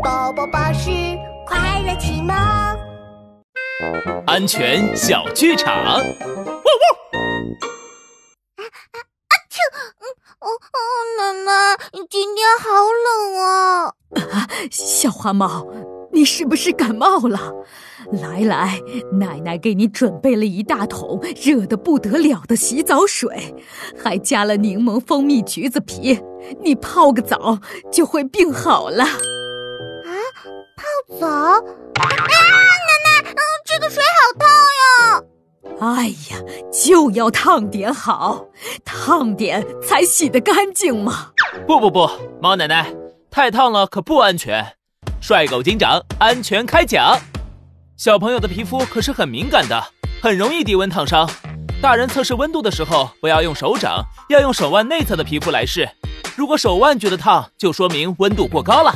宝宝巴士快乐启蒙，安全小剧场。汪汪！啊啊啊！啾！嗯，哦哦，奶奶，今天好冷啊！啊，小花猫，你是不是感冒了？来来，奶奶给你准备了一大桶热得不得了的洗澡水，还加了柠檬、蜂蜜、橘子皮，你泡个澡就会病好了。啊，泡澡？啊，奶奶，嗯，这个水好烫呀！哎呀，就要烫点好，烫点才洗得干净嘛。不不不，猫奶奶，太烫了可不安全。帅狗警长，安全开讲。小朋友的皮肤可是很敏感的，很容易低温烫伤。大人测试温度的时候，不要用手掌，要用手腕内侧的皮肤来试。如果手腕觉得烫，就说明温度过高了。